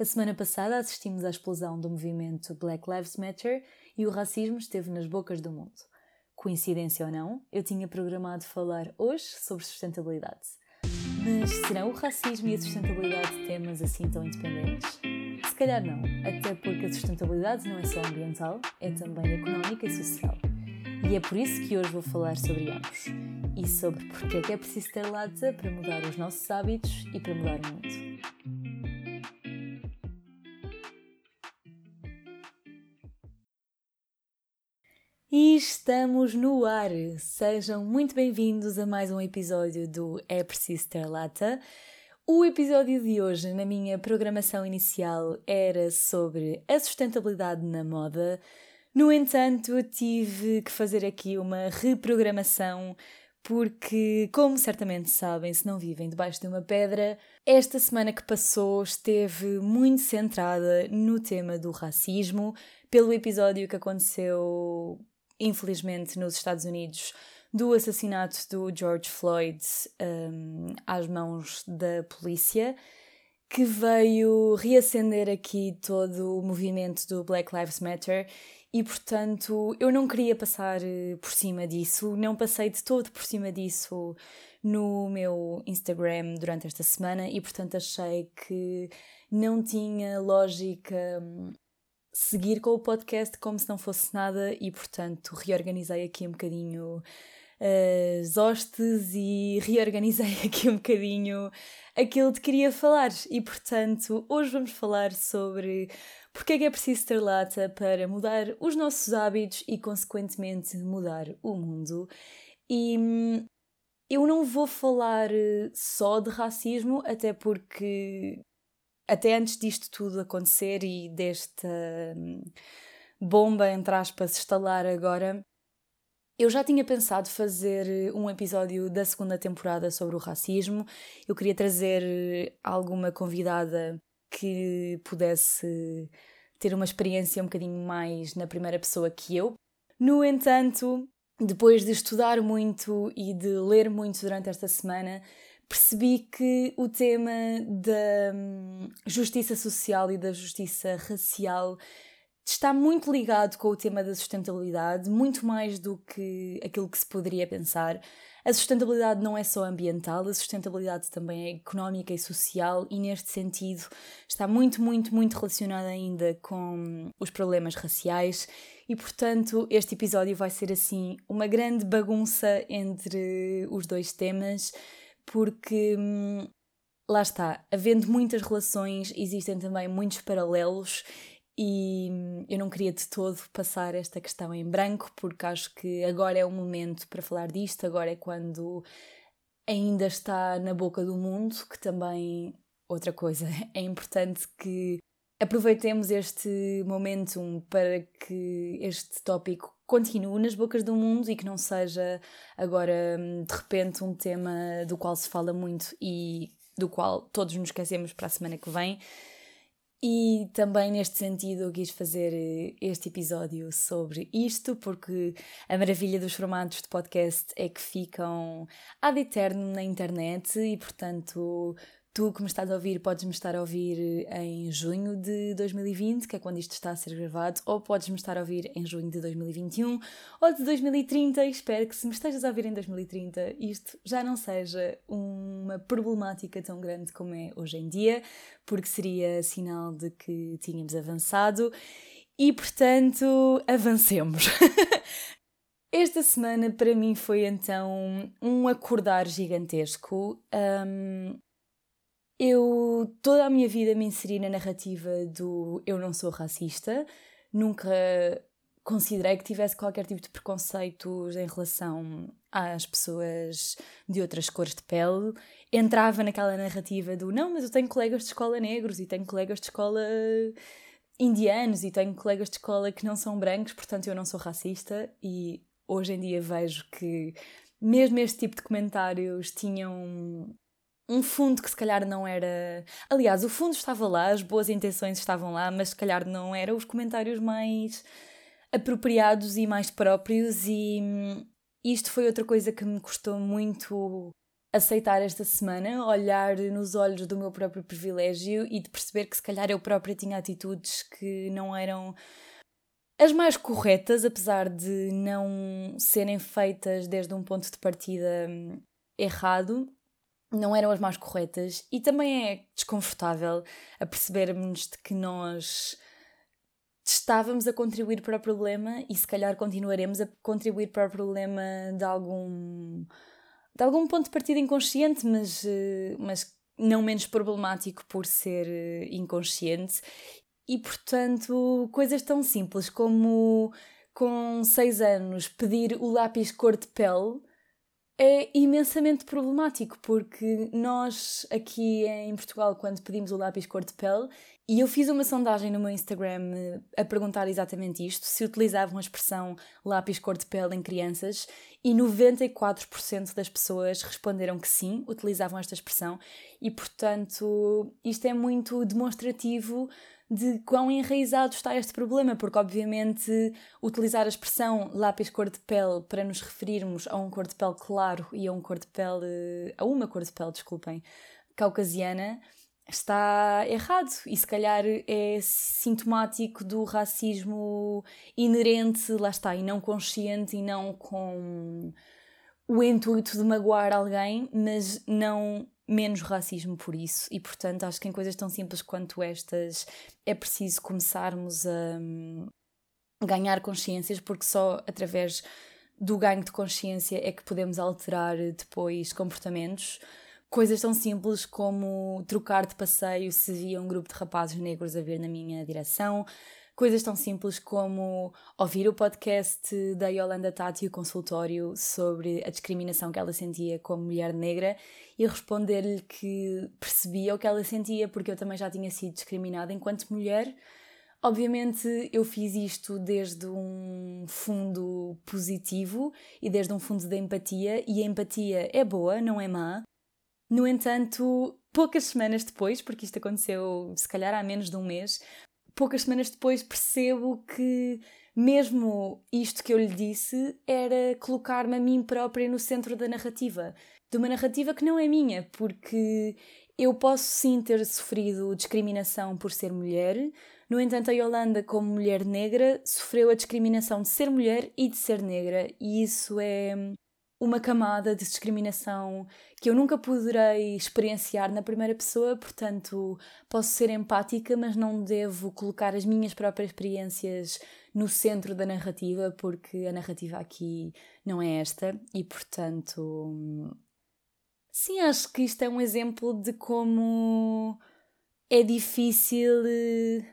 A semana passada assistimos à explosão do movimento Black Lives Matter e o racismo esteve nas bocas do mundo. Coincidência ou não, eu tinha programado falar hoje sobre sustentabilidade. Mas serão o racismo e a sustentabilidade temas assim tão independentes? Se calhar não, até porque a sustentabilidade não é só ambiental, é também económica e social. E é por isso que hoje vou falar sobre ambos e sobre porque é que é preciso ter lata para mudar os nossos hábitos e para mudar o mundo. E estamos no ar! Sejam muito bem-vindos a mais um episódio do É Preciso Ter Lata. O episódio de hoje, na minha programação inicial, era sobre a sustentabilidade na moda. No entanto, tive que fazer aqui uma reprogramação porque, como certamente sabem, se não vivem debaixo de uma pedra, esta semana que passou esteve muito centrada no tema do racismo, pelo episódio que aconteceu, infelizmente, nos Estados Unidos, do assassinato do George Floyd um, às mãos da polícia, que veio reacender aqui todo o movimento do Black Lives Matter. E portanto eu não queria passar eh, por cima disso, não passei de todo por cima disso no meu Instagram durante esta semana e portanto achei que não tinha lógica hum, seguir com o podcast como se não fosse nada e portanto reorganizei aqui um bocadinho eh, as hostes e reorganizei aqui um bocadinho aquilo que queria falar e portanto hoje vamos falar sobre porque é que é preciso ter lata para mudar os nossos hábitos e, consequentemente, mudar o mundo. E hum, eu não vou falar eh, só de racismo, até porque, até antes disto tudo acontecer e desta hum, bomba, entre aspas, estalar agora, eu já tinha pensado fazer eh, um episódio da segunda temporada sobre o racismo. Eu queria trazer eh, alguma convidada que pudesse ter uma experiência um bocadinho mais na primeira pessoa que eu. No entanto, depois de estudar muito e de ler muito durante esta semana, percebi que o tema da hum, justiça social e da justiça racial está muito ligado com o tema da sustentabilidade, muito mais do que aquilo que se poderia pensar. A sustentabilidade não é só ambiental, a sustentabilidade também é económica e social, e neste sentido está muito, muito, muito relacionada ainda com os problemas raciais. E portanto, este episódio vai ser assim uma grande bagunça entre os dois temas, porque hum, lá está, havendo muitas relações, existem também muitos paralelos e hum, eu não queria de todo passar esta questão em branco, porque acho que agora é o momento para falar disto, agora é quando ainda está na boca do mundo, que também, outra coisa, é importante que aproveitemos este momentum para que este tópico continue nas bocas do mundo e que não seja agora hum, de repente um tema do qual se fala muito e do qual todos nos esquecemos para a semana que vem. E também neste sentido eu quis fazer eh, este episódio sobre isto, porque a maravilha dos formatos de podcast é que ficam ad eterno na internet e, portanto, Tu que me estás a ouvir, podes-me estar a ouvir em junho de 2020, que é quando isto está a ser gravado, ou podes-me estar a ouvir em junho de 2021 ou de 2030. Espero que se me estejas a ouvir em 2030, isto já não seja uma problemática tão grande como é hoje em dia, porque seria sinal de que tínhamos avançado e, portanto, avancemos. Esta semana para mim foi então um acordar gigantesco. Um, eu toda a minha vida me inseri na narrativa do eu não sou racista, nunca considerei que tivesse qualquer tipo de preconceitos em relação às pessoas de outras cores de pele. Entrava naquela narrativa do não, mas eu tenho colegas de escola negros e tenho colegas de escola indianos e tenho colegas de escola que não são brancos, portanto eu não sou racista e hoje em dia vejo que mesmo este tipo de comentários tinham um fundo que se calhar não era. Aliás, o fundo estava lá, as boas intenções estavam lá, mas se calhar não eram os comentários mais apropriados e mais próprios, e hum, isto foi outra coisa que me custou muito aceitar esta semana, olhar nos olhos do meu próprio privilégio e de perceber que se calhar eu própria tinha atitudes que não eram as mais corretas, apesar de não serem feitas desde um ponto de partida hum, errado, não eram as mais corretas e também é desconfortável a percebermos de que nós estávamos a contribuir para o problema e se calhar continuaremos a contribuir para o problema de algum de algum ponto de partida inconsciente, mas, eh, mas não menos problemático por ser eh, inconsciente. E portanto, coisas tão simples como com 6 anos pedir o lápis cor de pele é imensamente problemático, porque nós aqui em Portugal, quando pedimos o lápis cor de pele, e eu fiz uma sondagem no meu Instagram eh, a perguntar exatamente isto, se utilizavam a expressão lápis cor de pele em crianças, e 94% das pessoas responderam que sim, utilizavam esta expressão, e portanto isto é muito demonstrativo de quão enraizado está este problema, porque obviamente utilizar a expressão lápis cor de pele para nos referirmos a um cor de pele claro e a um cor de pele a uma cor de pele, desculpem, caucasiana, está errado. E se calhar é sintomático do racismo inerente, lá está, e não consciente e não com o intuito de magoar alguém, mas não menos racismo por isso. E portanto, acho que em coisas tão simples quanto estas é preciso começarmos a hum, ganhar consciências, porque só através do ganho de consciência é que podemos alterar depois comportamentos. Coisas tão simples como trocar de passeio se via um grupo de rapazes negros a vir na minha direção, Coisas tão simples como ouvir o podcast da Yolanda Tati, o consultório, sobre a discriminação que ela sentia como mulher negra e responder-lhe que percebia o que ela sentia, porque eu também já tinha sido discriminada enquanto mulher. Obviamente, eu fiz isto desde um fundo positivo e desde um fundo de empatia, e a empatia é boa, não é má. No entanto, poucas semanas depois, porque isto aconteceu se calhar há menos de um mês, poucas semanas depois percebo que mesmo isto que eu lhe disse era colocar-me a mim própria no centro da narrativa. De uma narrativa que não é minha, porque eu posso sim ter sofrido discriminação por ser mulher, no entanto, a Yolanda, como mulher negra, sofreu a discriminação de ser mulher e de ser negra, e isso é uma camada de discriminação que eu nunca poderei experienciar na primeira pessoa, portanto, posso ser empática, mas não devo colocar as minhas próprias experiências no centro da narrativa, porque a narrativa aqui não é esta, e portanto. Sim, acho que isto é um exemplo de como é difícil, eh,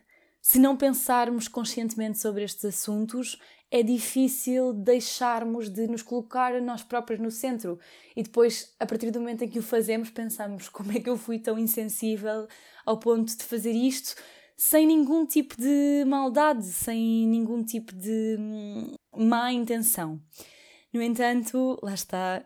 se não pensarmos conscientemente sobre estes assuntos, é difícil deixarmos de nos colocar a nós próprios no centro e depois, a partir do momento em que o fazemos, pensamos como é que eu fui tão insensível ao ponto de fazer isto sem nenhum tipo de maldade, sem nenhum tipo de hum, má intenção. No entanto, lá está,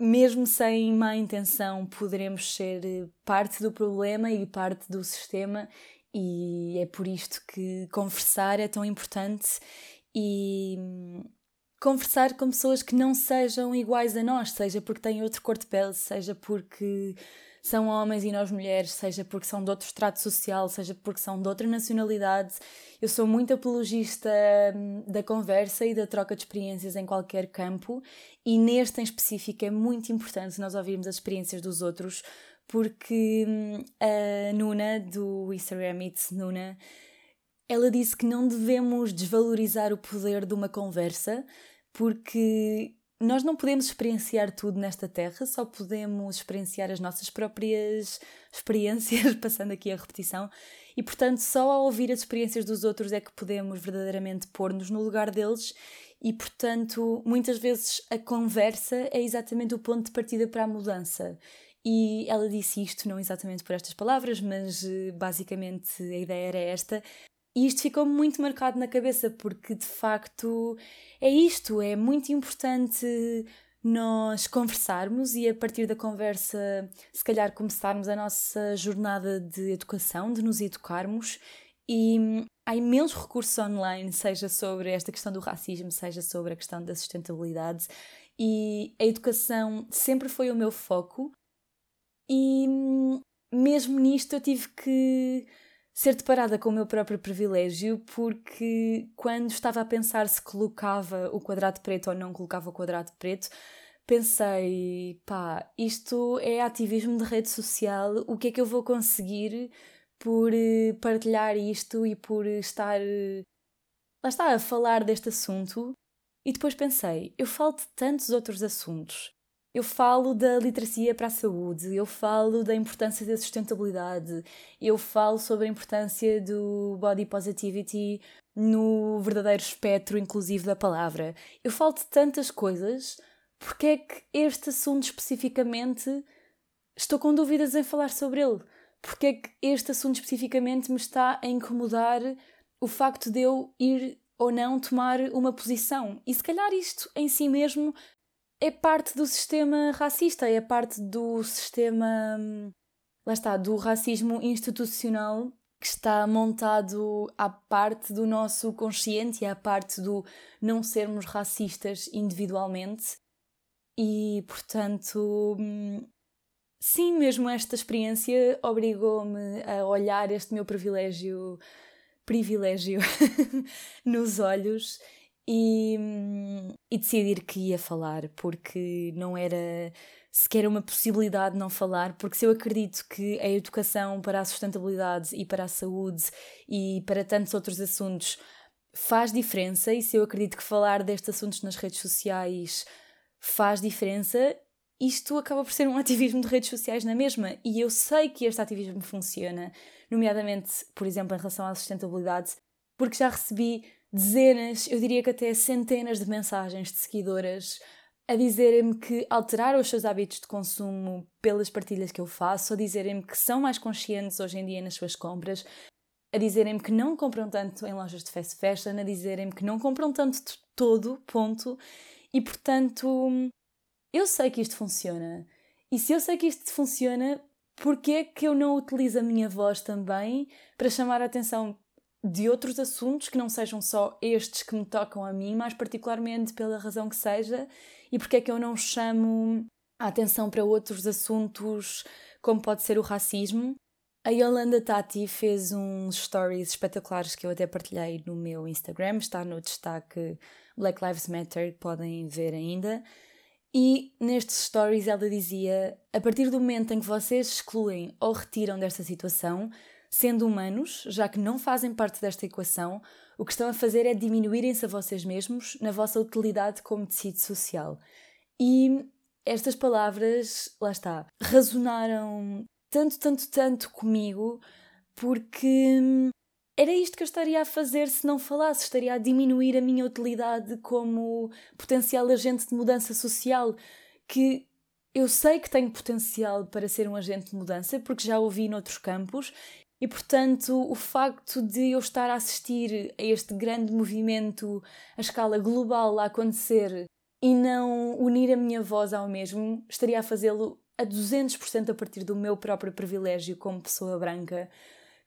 mesmo sem má intenção, poderemos ser parte do problema e parte do sistema, e é por isto que conversar é tão importante e conversar com pessoas que não sejam iguais a nós, seja porque têm outro cor de pele, seja porque são homens e nós mulheres, seja porque são de outro estrato social, seja porque são de outra nacionalidade. Eu sou muito apologista hum, da conversa e da troca de experiências em qualquer campo, e neste em específico é muito importante nós ouvirmos as experiências dos outros, porque hum, a Nuna, do Instagram It's Nuna, ela disse que não devemos desvalorizar o poder de uma conversa, porque nós não podemos experienciar tudo nesta terra, só podemos experienciar as nossas próprias experiências, passando aqui a repetição, e portanto, só ao ouvir as experiências dos outros é que podemos verdadeiramente pôr-nos no lugar deles. E portanto, muitas vezes a conversa é exatamente o ponto de partida para a mudança. E ela disse isto, não exatamente por estas palavras, mas eh, basicamente a ideia era esta: e isto ficou muito marcado na cabeça porque de facto é isto, é muito importante nós conversarmos e a partir da conversa, se calhar começarmos a nossa jornada de educação, de nos educarmos e há imensos recursos online, seja sobre esta questão do racismo, seja sobre a questão da sustentabilidade e a educação sempre foi o meu foco. E hum, mesmo nisto eu tive que ser deparada com o meu próprio privilégio, porque quando estava a pensar se colocava o quadrado preto ou não colocava o quadrado preto, pensei, pá, isto é ativismo de rede social, o que é que eu vou conseguir por eh, partilhar isto e por estar, eh, lá está, a falar deste assunto? E depois pensei, eu falo de tantos outros assuntos. Eu falo da literacia para a saúde, eu falo da importância da sustentabilidade, eu falo sobre a importância do body positivity no verdadeiro espectro inclusivo da palavra. Eu falo de tantas coisas, porque é que este assunto especificamente estou com dúvidas em falar sobre ele? Porque é que este assunto especificamente me está a incomodar o facto de eu ir ou não tomar uma posição? E se calhar isto em si mesmo é parte do sistema racista, é parte do sistema. Lá está, do racismo institucional que está montado à parte do nosso consciente e à parte do não sermos racistas individualmente. E, portanto, sim, mesmo esta experiência obrigou-me a olhar este meu privilégio privilégio nos olhos e, e decidir que ia falar, porque não era sequer uma possibilidade não falar, porque se eu acredito que a educação para a sustentabilidade e para a saúde e para tantos outros assuntos faz diferença, e se eu acredito que falar destes assuntos nas redes sociais faz diferença, isto acaba por ser um ativismo de redes sociais na mesma. E eu sei que este ativismo funciona, nomeadamente, por exemplo, em relação à sustentabilidade, porque já recebi dezenas, eu diria que até centenas de mensagens de seguidoras a dizerem-me que alteraram os seus hábitos de consumo pelas partilhas que eu faço, a dizerem-me que são mais conscientes hoje em dia nas suas compras, a dizerem-me que não compram tanto em lojas de fast fashion, a dizerem-me que não compram tanto de todo, ponto. E portanto, eu sei que isto funciona. E se eu sei que isto funciona, porquê é que eu não utilizo a minha voz também para chamar a atenção de outros assuntos que não sejam só estes que me tocam a mim, mais particularmente pela razão que seja, e porque é que eu não chamo a atenção para outros assuntos, como pode ser o racismo. A Yolanda Tati fez uns stories espetaculares que eu até partilhei no meu Instagram, está no destaque Black Lives Matter, podem ver ainda. E nestes stories ela dizia: a partir do momento em que vocês excluem ou retiram desta situação, Sendo humanos, já que não fazem parte desta equação, o que estão a fazer é diminuírem-se a vocês mesmos na vossa utilidade como tecido social. E estas palavras, lá está, razonaram tanto, tanto, tanto comigo, porque era isto que eu estaria a fazer se não falasse, estaria a diminuir a minha utilidade como potencial agente de mudança social, que eu sei que tenho potencial para ser um agente de mudança, porque já ouvi noutros campos e portanto, o facto de eu estar a assistir a este grande movimento a escala global a acontecer e não unir a minha voz ao mesmo, estaria a fazê-lo a 200% a partir do meu próprio privilégio como pessoa branca,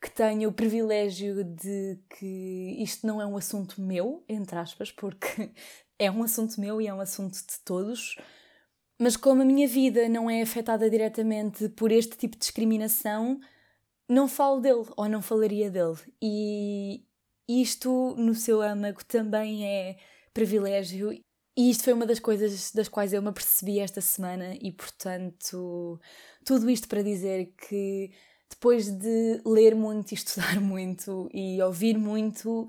que tenho o privilégio de que isto não é um assunto meu, entre aspas, porque é um assunto meu e é um assunto de todos. Mas como a minha vida não é afetada diretamente por este tipo de discriminação, não falo dele ou não falaria dele. E isto no seu âmago também é privilégio. E isto foi uma das coisas das quais eu me apercebi esta semana, e portanto, tudo isto para dizer que depois de ler muito estudar muito e ouvir muito,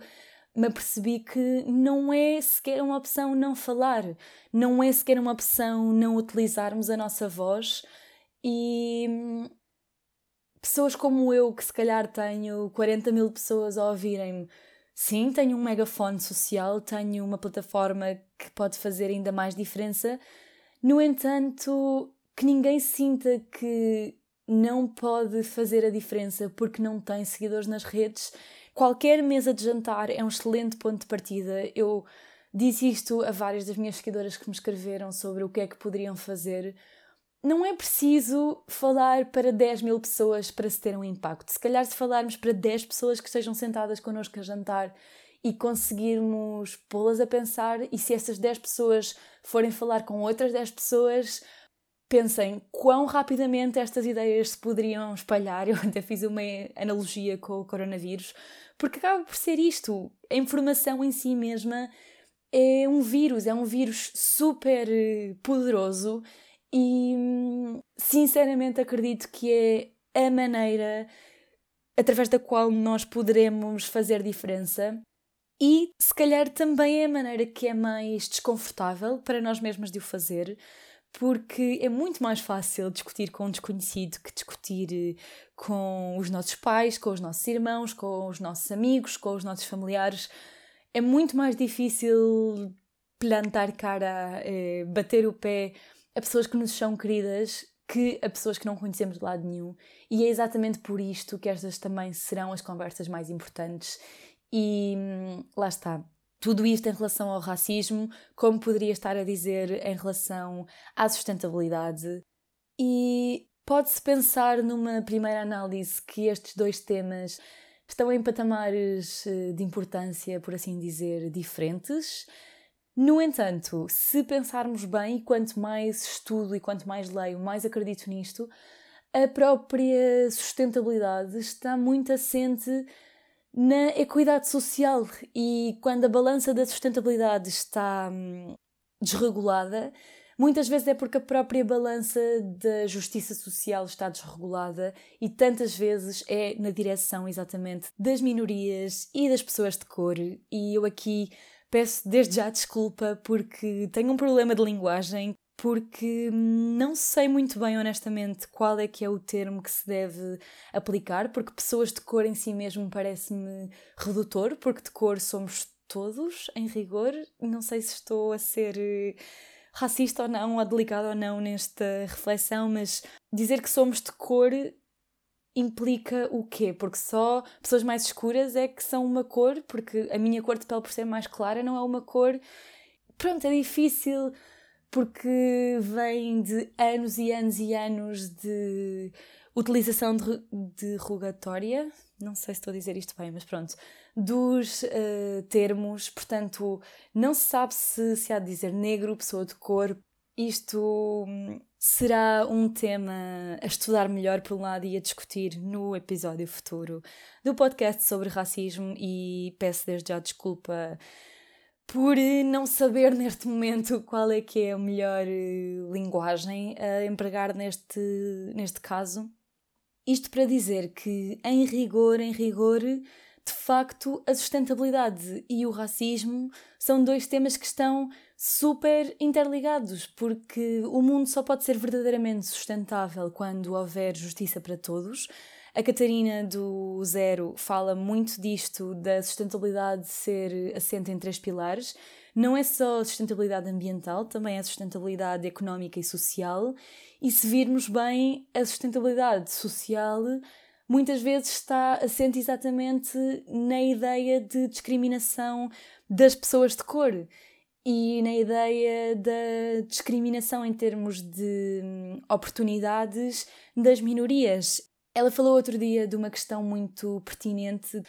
me apercebi que não é sequer uma opção não falar, não é sequer uma opção não utilizarmos a nossa voz e pessoas como eu, que se calhar tenho 40 mil pessoas a ouvirem-me, sim, tenho um megafone social, tenho uma plataforma que pode fazer ainda mais diferença. No entanto, que ninguém sinta que não pode fazer a diferença porque não tem seguidores nas redes. Qualquer mesa de jantar é um excelente ponto de partida. Eu disse isto a várias das minhas seguidoras que me escreveram sobre o que é que poderiam fazer não é preciso falar para 10 mil pessoas para se ter um impacto. Se calhar, se falarmos para 10 pessoas que estejam sentadas connosco a jantar e conseguirmos pô-las a pensar, e se essas 10 pessoas forem falar com outras 10 pessoas, pensem quão rapidamente estas ideias se poderiam espalhar. Eu até fiz uma analogia com o coronavírus, porque acaba por ser isto: a informação em si mesma é um vírus, é um vírus super eh, poderoso e sinceramente acredito que é a maneira através da qual nós poderemos fazer diferença e se calhar também é a maneira que é mais desconfortável para nós mesmos de o fazer, porque é muito mais fácil discutir com um desconhecido que discutir eh, com os nossos pais, com os nossos irmãos, com os nossos amigos, com os nossos familiares. É muito mais difícil plantar cara, eh, bater o pé a pessoas que nos são queridas que a pessoas que não conhecemos de lado nenhum. E é exatamente por isto que estas também serão as conversas mais importantes. E hum, lá está. Tudo isto em relação ao racismo, como poderia estar a dizer em relação à sustentabilidade. E pode-se pensar numa primeira análise que estes dois temas estão em patamares eh, de importância, por assim dizer, diferentes. No entanto, se pensarmos bem, quanto mais estudo e quanto mais leio, mais acredito nisto, a própria sustentabilidade está muito assente na equidade social e quando a balança da sustentabilidade está hum, desregulada, muitas vezes é porque a própria balança da justiça social está desregulada e tantas vezes é na direção exatamente das minorias e das pessoas de cor. E eu aqui peço desde já desculpa porque tenho um problema de linguagem porque não sei muito bem, honestamente, qual é que é o termo que se deve aplicar, porque pessoas de cor em si mesmo parece-me redutor, porque de cor somos todos, em rigor. Não sei se estou a ser eh, racista ou não, ou delicada ou não nesta reflexão, mas dizer que somos de cor implica o quê? Porque só pessoas mais escuras é que são uma cor, porque a minha cor de pele por ser mais clara não é uma cor. Pronto, é difícil porque vem de anos e anos e anos de utilização de, de rogatória, não sei se estou a dizer isto bem, mas pronto, dos uh, termos, portanto, não se sabe se se há de dizer negro, pessoa de cor. Isto hum, será um tema a estudar melhor por um lado e a discutir no episódio futuro do podcast sobre racismo e peço desde já desculpa por não saber neste momento qual é que é a melhor eh, linguagem a empregar neste, neste caso. Isto para dizer que, em rigor, em rigor, de facto, a sustentabilidade e o racismo são dois temas que estão super interligados, porque o mundo só pode ser verdadeiramente sustentável quando houver justiça para todos a Catarina do Zero fala muito disto, da sustentabilidade ser assente em três pilares. Não é só sustentabilidade ambiental, também é sustentabilidade económica e social. E se virmos bem, a sustentabilidade social muitas vezes está assente exatamente na ideia de discriminação das pessoas de cor e na ideia da discriminação em termos de hum, oportunidades das minorias. Ela falou outro dia de uma questão muito pertinente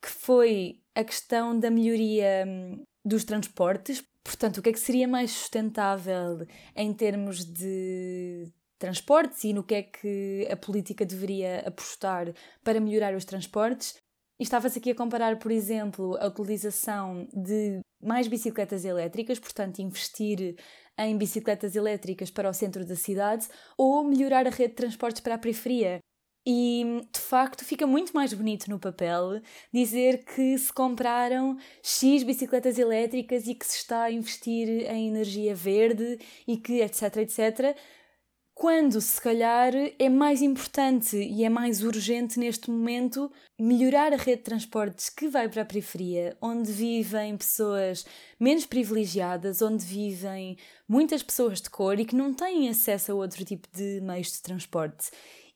que foi a questão da melhoria hum, dos transportes. Portanto, o que é que seria mais sustentável em termos de transportes e no que é que a política deveria apostar para melhorar os transportes? Estava-se aqui a comparar, por exemplo, a utilização de mais bicicletas elétricas, portanto, investir em bicicletas elétricas para o centro da cidade, ou melhorar a rede de transportes para a periferia. E de facto fica muito mais bonito no papel dizer que se compraram X bicicletas elétricas e que se está a investir em energia verde e que etc, etc. Quando se calhar é mais importante e é mais urgente neste momento melhorar a rede de transportes que vai para a periferia, onde vivem pessoas menos privilegiadas, onde vivem muitas pessoas de cor e que não têm acesso a outro tipo de meios de transporte.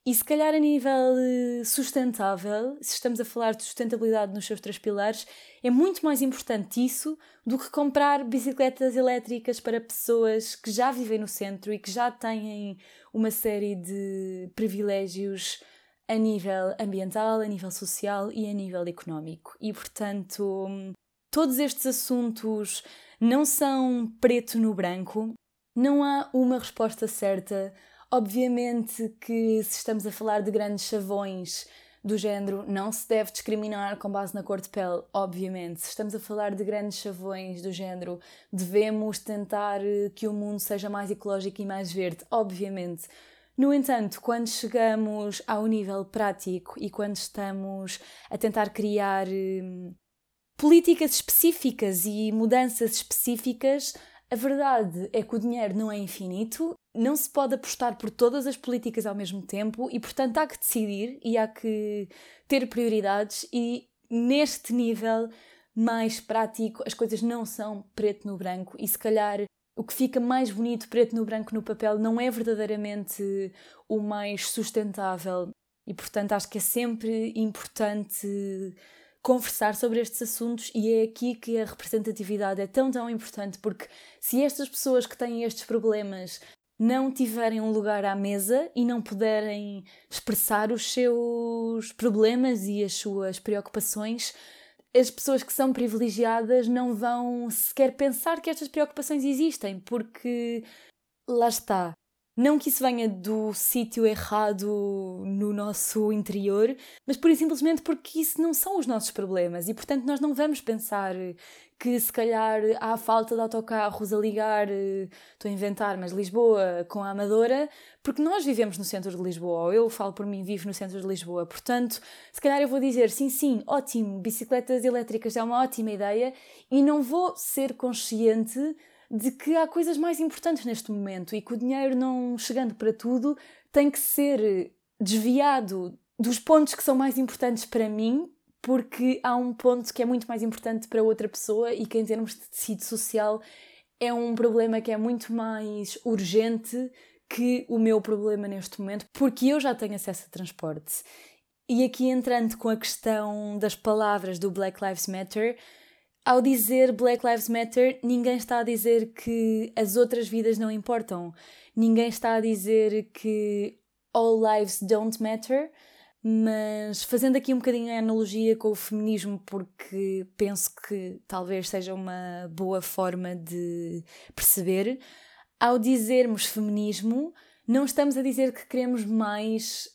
E se calhar a nível eh, sustentável, se estamos a falar de sustentabilidade nos seus três pilares, é muito mais importante isso do que comprar bicicletas elétricas para pessoas que já vivem no centro e que já têm uma série de privilégios a nível ambiental, a nível social e a nível económico. E portanto, todos estes assuntos não são preto no branco, não há uma resposta certa. Obviamente que se estamos a falar de grandes chavões do género, não se deve discriminar com base na cor de pele, obviamente. Se estamos a falar de grandes chavões do género, devemos tentar eh, que o mundo seja mais ecológico e mais verde, obviamente. No entanto, quando chegamos ao nível prático e quando estamos a tentar criar hum, políticas específicas e mudanças específicas, a verdade é que o dinheiro não é infinito, não se pode apostar por todas as políticas ao mesmo tempo e, portanto, há que decidir e há que ter prioridades, e neste nível mais prático as coisas não são preto no branco e, se calhar, o que fica mais bonito preto no branco no papel não é verdadeiramente o mais sustentável. E portanto acho que é sempre importante conversar sobre estes assuntos e é aqui que a representatividade é tão tão importante porque se estas pessoas que têm estes problemas não tiverem um lugar à mesa e não puderem expressar os seus problemas e as suas preocupações, as pessoas que são privilegiadas não vão sequer pensar que estas preocupações existem, porque lá está. Não que isso venha do sítio errado no nosso interior, mas pura e simplesmente porque isso não são os nossos problemas e, portanto, nós não vamos pensar que se calhar há falta de autocarros a ligar, eh, estou a inventar, mas Lisboa com a Amadora, porque nós vivemos no centro de Lisboa, ou eu falo por mim, vivo no centro de Lisboa. Portanto, se calhar eu vou dizer sim, sim, ótimo, bicicletas elétricas é uma ótima ideia e não vou ser consciente de que há coisas mais importantes neste momento e que o dinheiro não chegando para tudo tem que ser desviado dos pontos que são mais importantes para mim porque há um ponto que é muito mais importante para outra pessoa e que, em termos de tecido social, é um problema que é muito mais urgente que o meu problema neste momento, porque eu já tenho acesso a transporte. E aqui entrando com a questão das palavras do Black Lives Matter, ao dizer Black Lives Matter, ninguém está a dizer que as outras vidas não importam. Ninguém está a dizer que all lives don't matter. Mas fazendo aqui um bocadinho a analogia com o feminismo, porque penso que talvez seja uma boa forma de perceber, ao dizermos feminismo, não estamos a dizer que queremos mais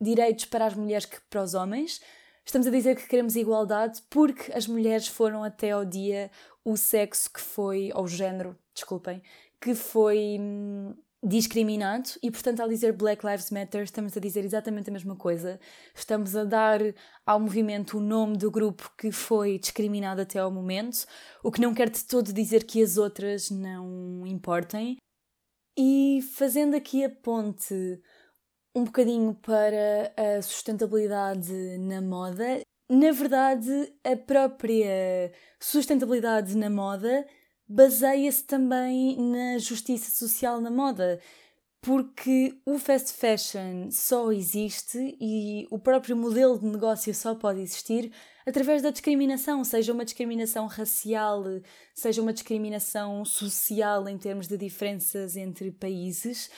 direitos para as mulheres que para os homens, estamos a dizer que queremos igualdade porque as mulheres foram até ao dia o sexo que foi, ou o género, desculpem, que foi hum, discriminado e, portanto, ao dizer Black Lives Matter, estamos a dizer exatamente a mesma coisa. Estamos a dar ao movimento o nome do grupo que foi discriminado até ao momento, o que não quer de todo dizer que as outras não importem. E fazendo aqui a ponte um bocadinho para a sustentabilidade na moda, na verdade, a própria sustentabilidade na moda baseia-se também na justiça social na moda, porque o fast fashion só existe e o próprio modelo de negócio só pode existir através da discriminação, seja uma discriminação racial, seja uma discriminação social em termos de diferenças entre países.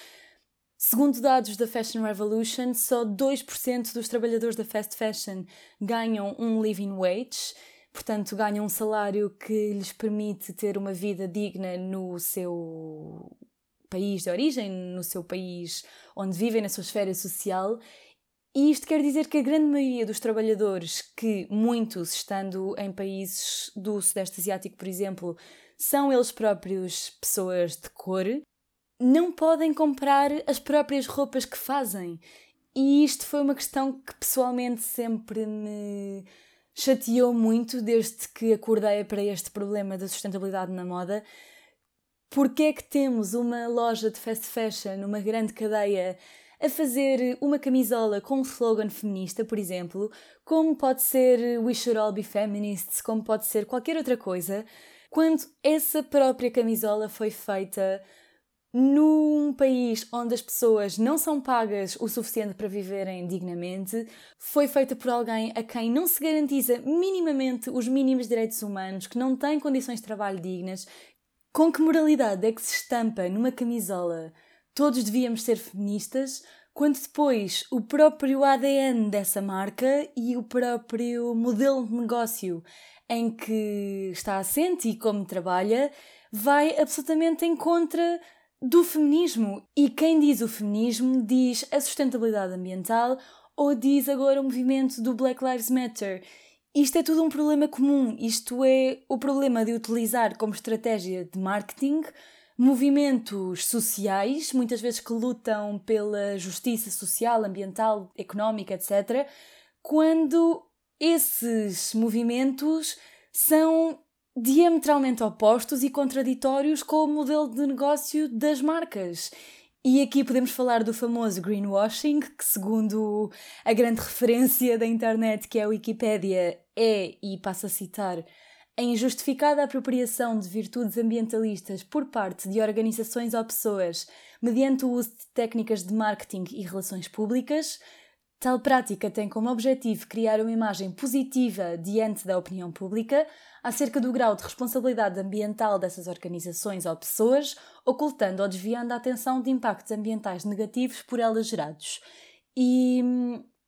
Segundo dados da Fashion Revolution, só 2% dos trabalhadores da fast fashion ganham um living wage portanto, ganham um salário que lhes permite ter uma vida digna no seu país de origem, no seu país onde vivem, na sua esfera social. E isto quer dizer que a grande maioria dos trabalhadores, que muitos estando em países do Sudeste Asiático, por exemplo, são eles próprios pessoas de cor, não podem comprar as próprias roupas que fazem. E isto foi uma questão que pessoalmente sempre me chateou muito desde que acordei para este problema da sustentabilidade na moda. Porque é que temos uma loja de fast fashion, uma grande cadeia, a fazer uma camisola com um slogan feminista, por exemplo, como pode ser We Should All Be Feminists, como pode ser qualquer outra coisa, quando essa própria camisola foi feita num país onde as pessoas não são pagas o suficiente para viverem dignamente, foi feita por alguém a quem não se garantiza minimamente os mínimos direitos humanos, que não tem condições de trabalho dignas. Com que moralidade é que se estampa numa camisola todos devíamos ser feministas, quando depois o próprio ADN dessa marca e o próprio modelo de negócio em que está assente e como trabalha vai absolutamente em contra do feminismo. E quem diz o feminismo diz a sustentabilidade ambiental ou diz agora o movimento do Black Lives Matter. Isto é tudo um problema comum, isto é o problema de utilizar como estratégia de marketing movimentos sociais, muitas vezes que lutam pela justiça social, ambiental, económica, etc., quando esses movimentos são diametralmente opostos e contraditórios com o modelo de negócio das marcas. E aqui podemos falar do famoso greenwashing, que, segundo a grande referência da internet que é a Wikipédia, é, e passo a citar, a injustificada apropriação de virtudes ambientalistas por parte de organizações ou pessoas mediante o uso de técnicas de marketing e relações públicas. Tal prática tem como objetivo criar uma imagem positiva diante da opinião pública acerca do grau de responsabilidade ambiental dessas organizações ou pessoas, ocultando ou desviando a atenção de impactos ambientais negativos por elas gerados. E,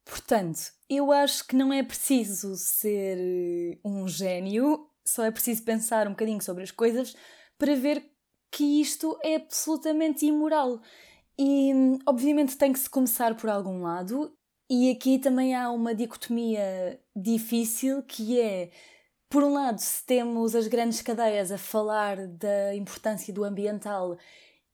portanto, eu acho que não é preciso ser eh, um gênio, só é preciso pensar um bocadinho sobre as coisas para ver que isto é absolutamente imoral. E, obviamente, tem que se começar por algum lado, e aqui também há uma dicotomia difícil que é por um lado, se temos as grandes cadeias a falar da importância do ambiental,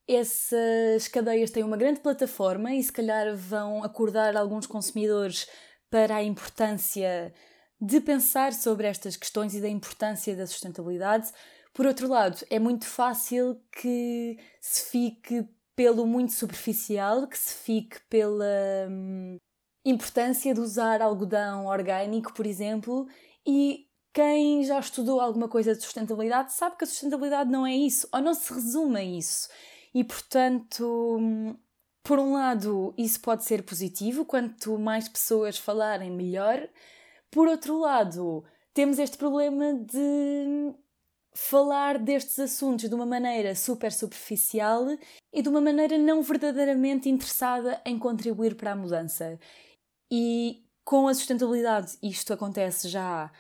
essas cadeias têm uma grande plataforma e se calhar vão acordar alguns consumidores para a importância de pensar sobre estas questões e da importância da sustentabilidade. Por outro lado, é muito fácil que se fique pelo muito superficial, que se fique pela hum, importância de usar algodão orgânico, por exemplo, e quem já estudou alguma coisa de sustentabilidade sabe que a sustentabilidade não é isso, ou não se resume a isso. E portanto, por um lado, isso pode ser positivo, quanto mais pessoas falarem, melhor. Por outro lado, temos este problema de falar destes assuntos de uma maneira super superficial e de uma maneira não verdadeiramente interessada em contribuir para a mudança. E com a sustentabilidade isto acontece já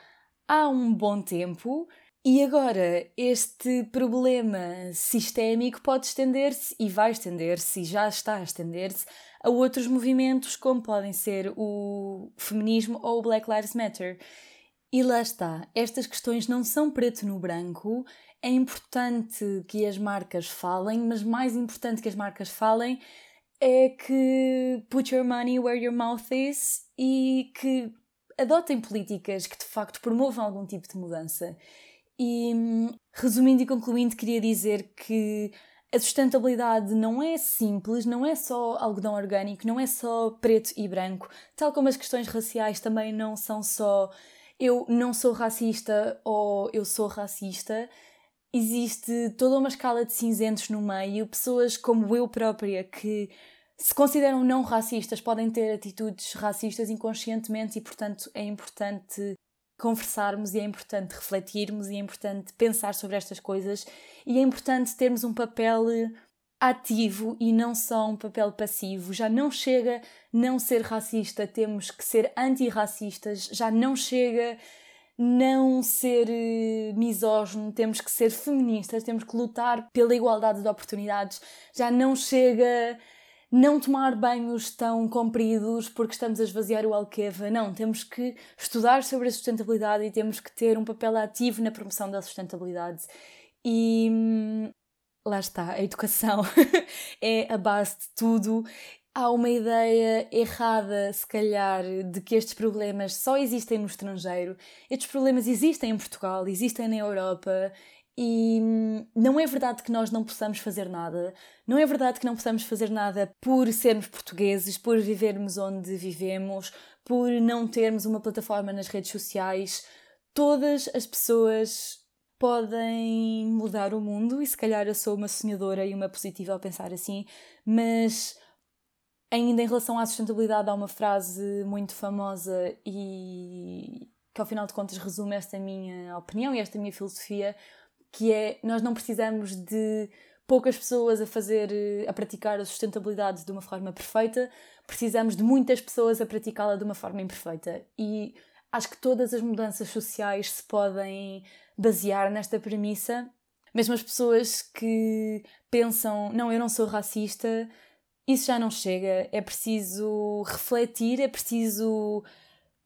há um bom tempo e agora este problema sistémico pode estender-se e vai estender-se e já está a estender-se a outros movimentos como podem ser o feminismo ou o Black Lives Matter. E lá está, estas questões não são preto no branco. É importante que as marcas falem, mas mais importante que as marcas falem é que put your money where your mouth is e que adotem políticas que de facto promovam algum tipo de mudança. E resumindo e concluindo, queria dizer que a sustentabilidade não é simples, não é só algodão orgânico, não é só preto e branco, tal como as questões raciais também não são só eu não sou racista ou eu sou racista. Existe toda uma escala de cinzentos no meio, pessoas como eu própria que se consideram não racistas, podem ter atitudes racistas inconscientemente e, portanto, é importante conversarmos e é importante refletirmos e é importante pensar sobre estas coisas e é importante termos um papel ativo e não só um papel passivo. Já não chega não ser racista, temos que ser antirracistas, já não chega não ser eh, misógino, temos que ser feministas, temos que lutar pela igualdade de oportunidades, já não chega não tomar banhos tão compridos porque estamos a esvaziar o Alqueva. Não, temos que estudar sobre a sustentabilidade e temos que ter um papel ativo na promoção da sustentabilidade. E hum, lá está, a educação é a base de tudo. Há uma ideia errada, se calhar, de que estes problemas só existem no estrangeiro. Estes problemas existem em Portugal, existem na Europa e não é verdade que nós não possamos fazer nada, não é verdade que não possamos fazer nada por sermos portugueses, por vivermos onde vivemos, por não termos uma plataforma nas redes sociais. Todas as pessoas podem mudar o mundo e se calhar eu sou uma sonhadora e uma positiva ao pensar assim, mas ainda em relação à sustentabilidade há uma frase muito famosa e que ao final de contas resume esta minha opinião e esta minha filosofia que é nós não precisamos de poucas pessoas a fazer, a praticar a sustentabilidade de uma forma perfeita, precisamos de muitas pessoas a praticá-la de uma forma imperfeita. E acho que todas as mudanças sociais se podem basear nesta premissa. Mesmo as pessoas que pensam, não, eu não sou racista, isso já não chega. É preciso refletir, é preciso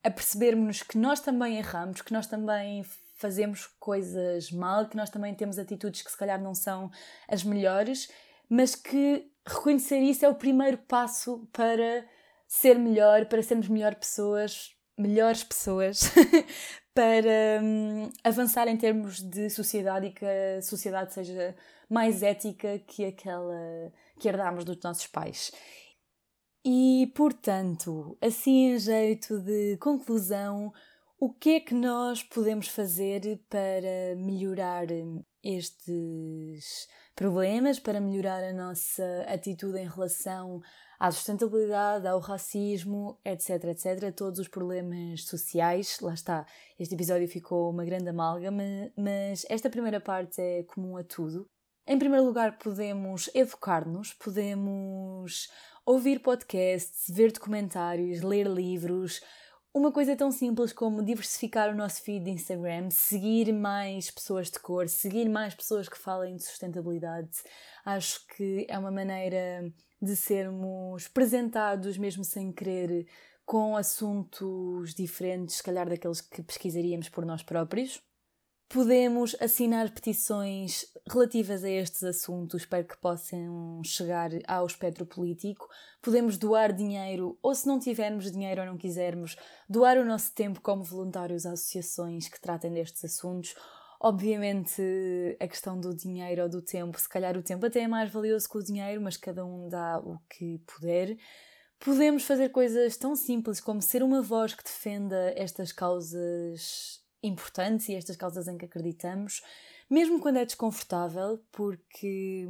apercebermos que nós também erramos, que nós também fazemos coisas mal, que nós também temos atitudes que se calhar não são as melhores, mas que reconhecer isso é o primeiro passo para ser melhor, para sermos melhor pessoas, melhores pessoas, para hum, avançar em termos de sociedade e que a sociedade seja mais ética que aquela que herdámos dos nossos pais. E, portanto, assim em jeito de conclusão, o que é que nós podemos fazer para melhorar estes problemas, para melhorar a nossa atitude em relação à sustentabilidade, ao racismo, etc, etc, todos os problemas sociais. Lá está, este episódio ficou uma grande amálgama, mas esta primeira parte é comum a tudo. Em primeiro lugar, podemos educar-nos, podemos ouvir podcasts, ver documentários, ler livros, uma coisa tão simples como diversificar o nosso feed de Instagram, seguir mais pessoas de cor, seguir mais pessoas que falem de sustentabilidade, acho que é uma maneira de sermos presentados, mesmo sem querer, com assuntos diferentes, se calhar daqueles que pesquisaríamos por nós próprios. Podemos assinar petições relativas a estes assuntos para que possam chegar ao espectro político. Podemos doar dinheiro, ou se não tivermos dinheiro ou não quisermos, doar o nosso tempo como voluntários a associações que tratem destes assuntos. Obviamente, a questão do dinheiro ou do tempo, se calhar o tempo até é mais valioso que o dinheiro, mas cada um dá o que puder. Podemos fazer coisas tão simples como ser uma voz que defenda estas causas importantes e estas causas em que acreditamos, mesmo quando é desconfortável, porque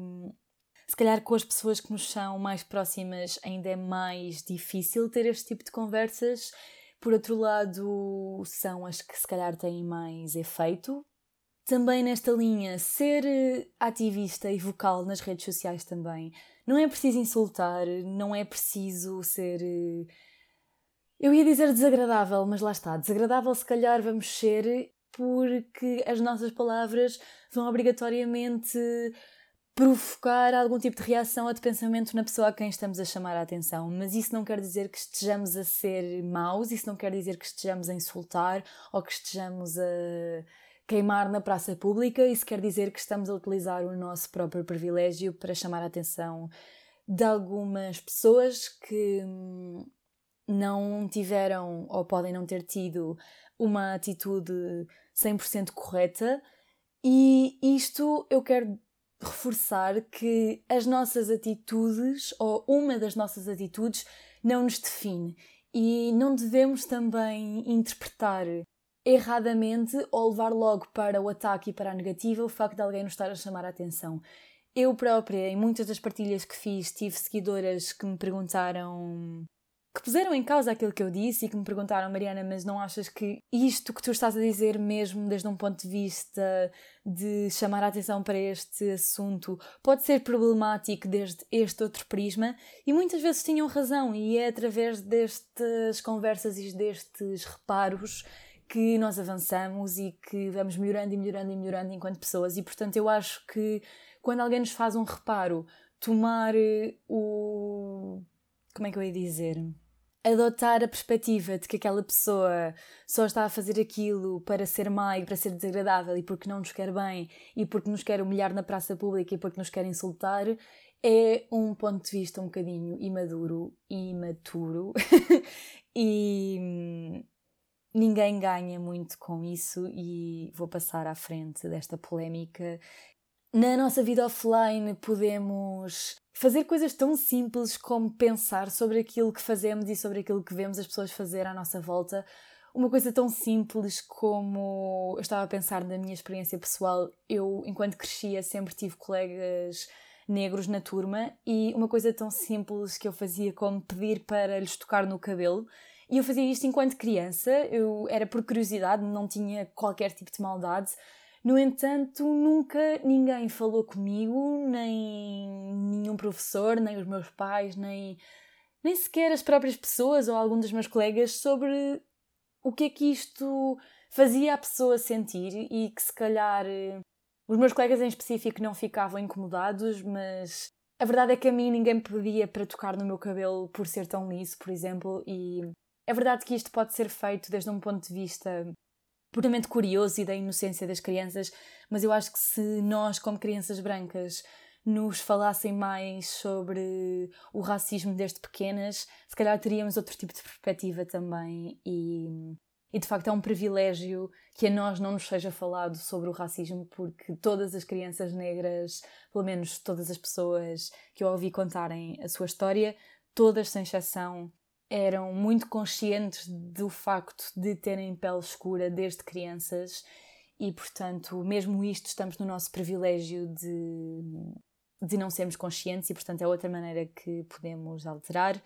se calhar com as pessoas que nos são mais próximas ainda é mais difícil ter este tipo de conversas. Por outro lado, são as que se calhar têm mais efeito. Também nesta linha, ser eh, ativista e vocal nas redes sociais também. Não é preciso insultar, não é preciso ser eh, eu ia dizer desagradável, mas lá está. Desagradável, se calhar, vamos ser porque as nossas palavras vão obrigatoriamente provocar algum tipo de reação ou de pensamento na pessoa a quem estamos a chamar a atenção. Mas isso não quer dizer que estejamos a ser maus, isso não quer dizer que estejamos a insultar ou que estejamos a queimar na praça pública, isso quer dizer que estamos a utilizar o nosso próprio privilégio para chamar a atenção de algumas pessoas que hum, não tiveram ou podem não ter tido uma atitude 100% correta, e isto eu quero reforçar que as nossas atitudes, ou uma das nossas atitudes, não nos define. E não devemos também interpretar erradamente ou levar logo para o ataque e para a negativa o facto de alguém nos estar a chamar a atenção. Eu própria, em muitas das partilhas que fiz, tive seguidoras que me perguntaram que puseram em causa aquilo que eu disse e que me perguntaram, Mariana, mas não achas que isto que tu estás a dizer, mesmo desde um ponto de vista de chamar a atenção para este assunto, pode ser problemático desde este outro prisma? E muitas vezes tinham razão, e é através destas conversas e destes reparos que nós avançamos e que vamos melhorando e melhorando e melhorando enquanto pessoas. E portanto, eu acho que quando alguém nos faz um reparo, tomar o como é que eu ia dizer? Adotar a perspectiva de que aquela pessoa só está a fazer aquilo para ser má e para ser desagradável e porque não nos quer bem e porque nos quer humilhar na praça pública e porque nos quer insultar é um ponto de vista um bocadinho imaduro e imaturo e hum, ninguém ganha muito com isso e vou passar à frente desta polémica. Na nossa vida offline podemos fazer coisas tão simples como pensar sobre aquilo que fazemos e sobre aquilo que vemos as pessoas fazer à nossa volta. Uma coisa tão simples como eu estava a pensar na minha experiência pessoal, eu, enquanto crescia, sempre tive colegas negros na turma e uma coisa tão simples que eu fazia como pedir para lhes tocar no cabelo. E eu fazia isto enquanto criança, eu era por curiosidade, não tinha qualquer tipo de maldade No entanto, nunca ninguém falou comigo, nem nenhum professor, nem os meus pais, nem, nem sequer as próprias pessoas ou algum dos meus colegas sobre o que é que isto fazia a pessoa sentir e que se calhar os meus colegas em específico não ficavam incomodados, mas a verdade é que a mim ninguém me pedia para tocar no meu cabelo por ser tão liso, por exemplo, e é verdade que isto pode ser feito desde um ponto de vista puramente curioso e da inocência das crianças, mas eu acho que se nós, como crianças brancas, nos falassem mais sobre o racismo desde pequenas, se calhar teríamos outro tipo de perspectiva também. E, e de facto é um privilégio que a nós não nos seja falado sobre o racismo porque todas as crianças negras, pelo menos todas as pessoas que eu ouvi contarem a sua história, todas sem exceção eram muito conscientes do facto de terem pele escura desde crianças e, portanto, mesmo isto, estamos no nosso privilégio de, de não sermos conscientes e, portanto, é outra maneira que podemos alterar.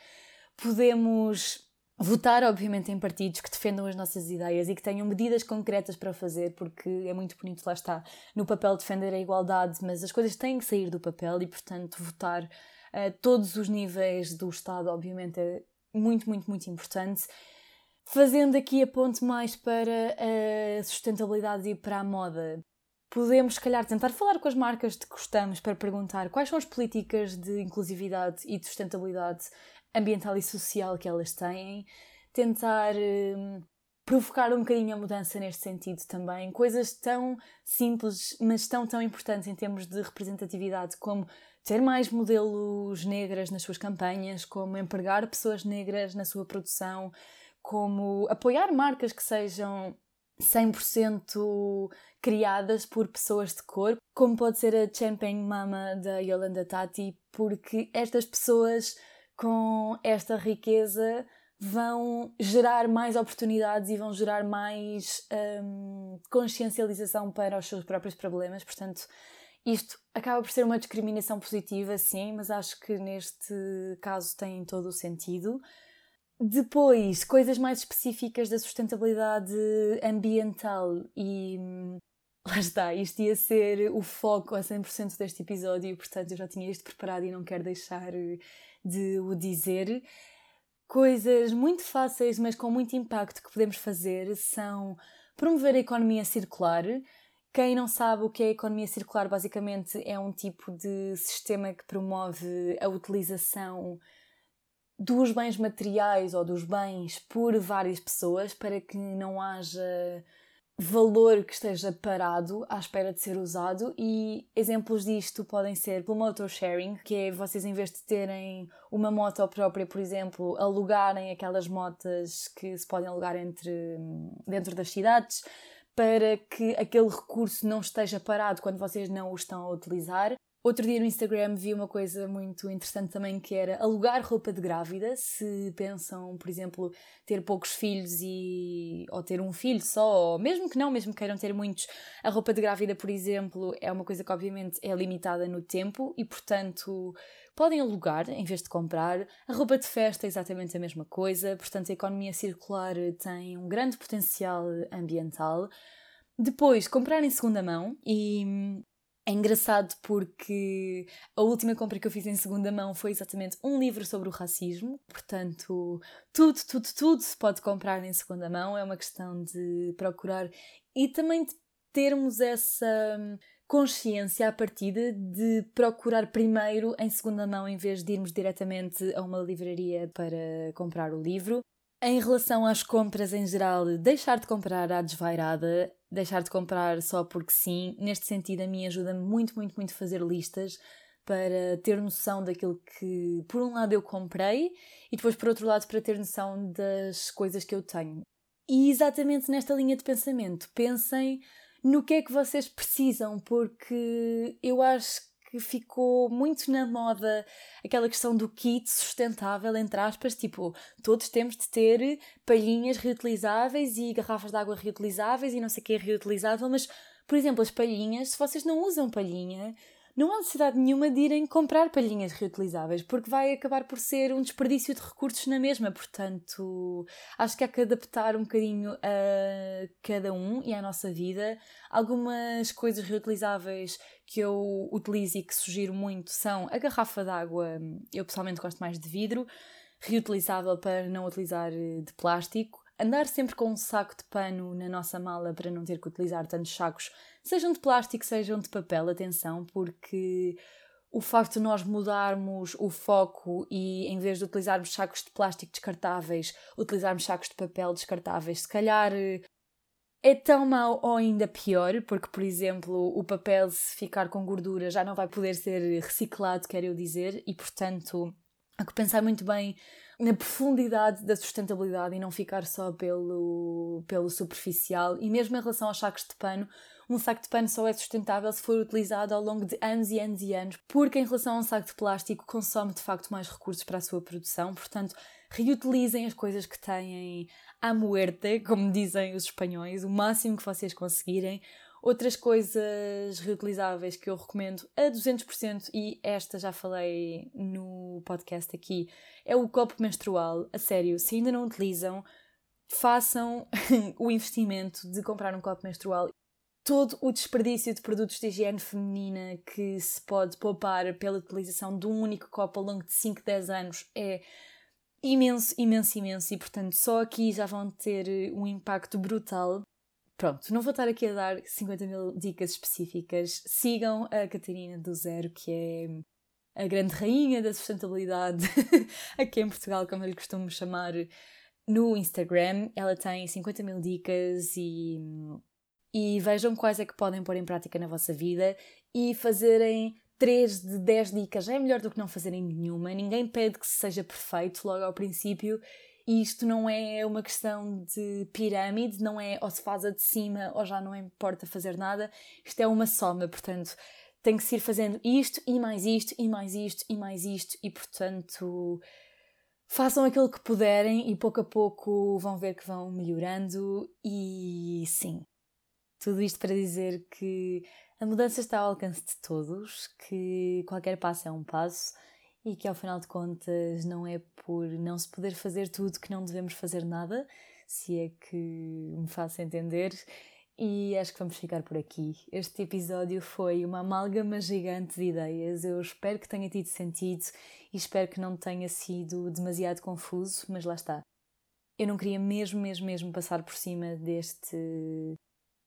Podemos votar, obviamente, em partidos que defendam as nossas ideias e que tenham medidas concretas para fazer, porque é muito bonito, lá está, no papel defender a igualdade, mas as coisas têm que sair do papel e, portanto, votar a todos os níveis do Estado, obviamente, é muito, muito, muito importante. Fazendo aqui a ponte mais para a sustentabilidade e para a moda, podemos, se calhar, tentar falar com as marcas de que gostamos para perguntar quais são as políticas de inclusividade e de sustentabilidade ambiental e social que elas têm, tentar hum, provocar um bocadinho a mudança neste sentido também. Coisas tão simples, mas tão, tão importantes em termos de representatividade, como ter mais modelos negras nas suas campanhas, como empregar pessoas negras na sua produção, como apoiar marcas que sejam 100% criadas por pessoas de cor, como pode ser a Champagne Mama da Yolanda Tati, porque estas pessoas com esta riqueza vão gerar mais oportunidades e vão gerar mais um, consciencialização para os seus próprios problemas. Portanto, isto acaba por ser uma discriminação positiva, sim, mas acho que neste caso tem todo o sentido. Depois, coisas mais específicas da sustentabilidade ambiental e hum, lá está, isto ia ser o foco a 100% deste episódio, portanto eu já tinha isto preparado e não quero deixar de o dizer. Coisas muito fáceis, mas com muito impacto que podemos fazer são promover a economia circular, quem não sabe o que é a economia circular, basicamente é um tipo de sistema que promove a utilização dos bens materiais ou dos bens por várias pessoas para que não haja valor que esteja parado à espera de ser usado. E exemplos disto podem ser pelo motor sharing, que é vocês em vez de terem uma moto própria, por exemplo, alugarem aquelas motas que se podem alugar entre, dentro das cidades para que aquele recurso não esteja parado quando vocês não o estão a utilizar. Outro dia no Instagram vi uma coisa muito interessante também que era alugar roupa de grávida. Se pensam, por exemplo, ter poucos filhos e ou ter um filho só, ou mesmo que não, mesmo que queiram ter muitos, a roupa de grávida, por exemplo, é uma coisa que obviamente é limitada no tempo e, portanto, podem alugar em vez de comprar. A roupa de festa é exatamente a mesma coisa, portanto, a economia circular tem um grande potencial ambiental. Depois, comprar em segunda mão e é engraçado porque a última compra que eu fiz em segunda mão foi exatamente um livro sobre o racismo, portanto, tudo, tudo, tudo se pode comprar em segunda mão, é uma questão de procurar e também de termos essa consciência à partida de procurar primeiro em segunda mão em vez de irmos diretamente a uma livraria para comprar o livro. Em relação às compras em geral, deixar de comprar à desvairada, deixar de comprar só porque sim, neste sentido a mim ajuda-me muito, muito, muito a fazer listas para ter noção daquilo que, por um lado, eu comprei e depois, por outro lado, para ter noção das coisas que eu tenho. E exatamente nesta linha de pensamento, pensem no que é que vocês precisam, porque eu acho que ficou muito na moda aquela questão do kit sustentável, entre aspas, tipo, todos temos de ter palhinhas reutilizáveis e garrafas de água reutilizáveis e não sei o que é reutilizável, mas, por exemplo, as palhinhas, se vocês não usam palhinha, não há necessidade nenhuma de irem comprar palhinhas reutilizáveis, porque vai acabar por ser um desperdício de recursos na mesma. Portanto, acho que há que adaptar um bocadinho a cada um e à nossa vida. Algumas coisas reutilizáveis que eu utilizo e que sugiro muito são a garrafa d'água, eu pessoalmente gosto mais de vidro, reutilizável para não utilizar de plástico andar sempre com um saco de pano na nossa mala para não ter que utilizar tantos sacos, sejam de plástico, sejam de papel, atenção, porque o facto de nós mudarmos o foco e em vez de utilizarmos sacos de plástico descartáveis, utilizarmos sacos de papel descartáveis, se calhar é tão mau ou ainda pior, porque, por exemplo, o papel, se ficar com gordura, já não vai poder ser reciclado, quero eu dizer, e portanto há que pensar muito bem na profundidade da sustentabilidade e não ficar só pelo, pelo superficial. E mesmo em relação aos sacos de pano, um saco de pano só é sustentável se for utilizado ao longo de anos e anos e anos, porque em relação a um saco de plástico consome de facto mais recursos para a sua produção, portanto, reutilizem as coisas que têm à muerte, como dizem os espanhóis, o máximo que vocês conseguirem. Outras coisas reutilizáveis que eu recomendo a 200%, e esta já falei no podcast aqui, é o copo menstrual. A sério, se ainda não utilizam, façam o investimento de comprar um copo menstrual. Todo o desperdício de produtos de higiene feminina que se pode poupar pela utilização de um único copo ao longo de 5, 10 anos é imenso, imenso, imenso. E portanto, só aqui já vão ter um impacto brutal Pronto, não vou estar aqui a dar 50 mil dicas específicas. Sigam a Catarina do Zero, que é a grande rainha da sustentabilidade aqui em Portugal, como eu lhe costumo chamar, no Instagram. Ela tem 50 mil dicas e, e vejam quais é que podem pôr em prática na vossa vida e fazerem 3 de 10 dicas. É melhor do que não fazerem nenhuma. Ninguém pede que seja perfeito logo ao princípio e isto não é uma questão de pirâmide, não é ou se faz a de cima ou já não importa fazer nada. Isto é uma soma, portanto, tem que se ir fazendo isto e mais isto e mais isto e mais isto e, portanto, façam aquilo que puderem e pouco a pouco vão ver que vão melhorando. E sim, tudo isto para dizer que a mudança está ao alcance de todos, que qualquer passo é um passo e que ao final de contas não é por não se poder fazer tudo que não devemos fazer nada, se é que me faço entender. E acho que vamos ficar por aqui. Este episódio foi uma amálgama gigante de ideias. Eu espero que tenha tido sentido e espero que não tenha sido demasiado confuso, mas lá está. Eu não queria mesmo, mesmo, mesmo passar por cima deste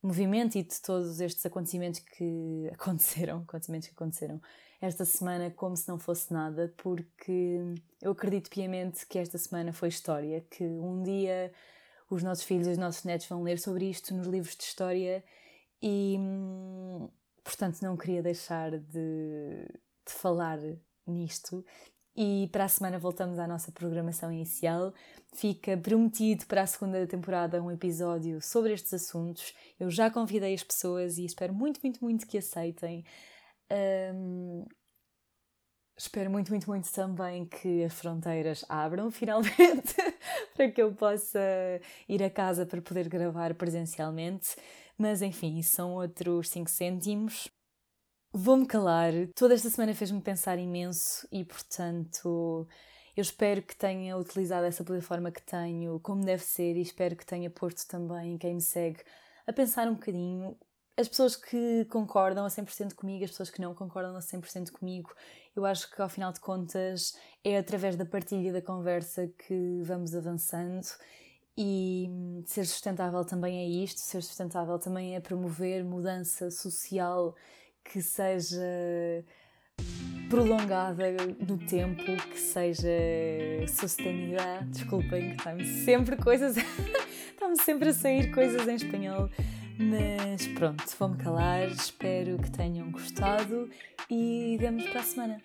movimento e de todos estes acontecimentos que aconteceram, acontecimentos que aconteceram esta semana como se não fosse nada, porque eu acredito piamente que esta semana foi história, que um dia os nossos filhos e os nossos netos vão ler sobre isto nos livros de história e, portanto, não queria deixar de, de falar nisto. E para a semana voltamos à nossa programação inicial. Fica prometido para a segunda temporada um episódio sobre estes assuntos. Eu já convidei as pessoas e espero muito, muito, muito que aceitem. Um, espero muito, muito, muito também que as fronteiras abram finalmente para que eu possa ir a casa para poder gravar presencialmente. Mas enfim, são outros 5 cêntimos. Vou-me calar. Toda esta semana fez-me pensar imenso e, portanto, eu espero que tenha utilizado essa plataforma que tenho como deve ser e espero que tenha posto também quem me segue a pensar um bocadinho as pessoas que concordam a 100% comigo, as pessoas que não concordam a 100% comigo, eu acho que ao final de contas é através da partilha da conversa que vamos avançando e ser sustentável também é isto, ser sustentável também é promover mudança social que seja prolongada no tempo, que seja sostenida. Desculpem que estamos sempre coisas, estamos sempre a sair coisas em espanhol. Mas pronto, vou-me calar, espero que tenham gostado e vemos para a semana.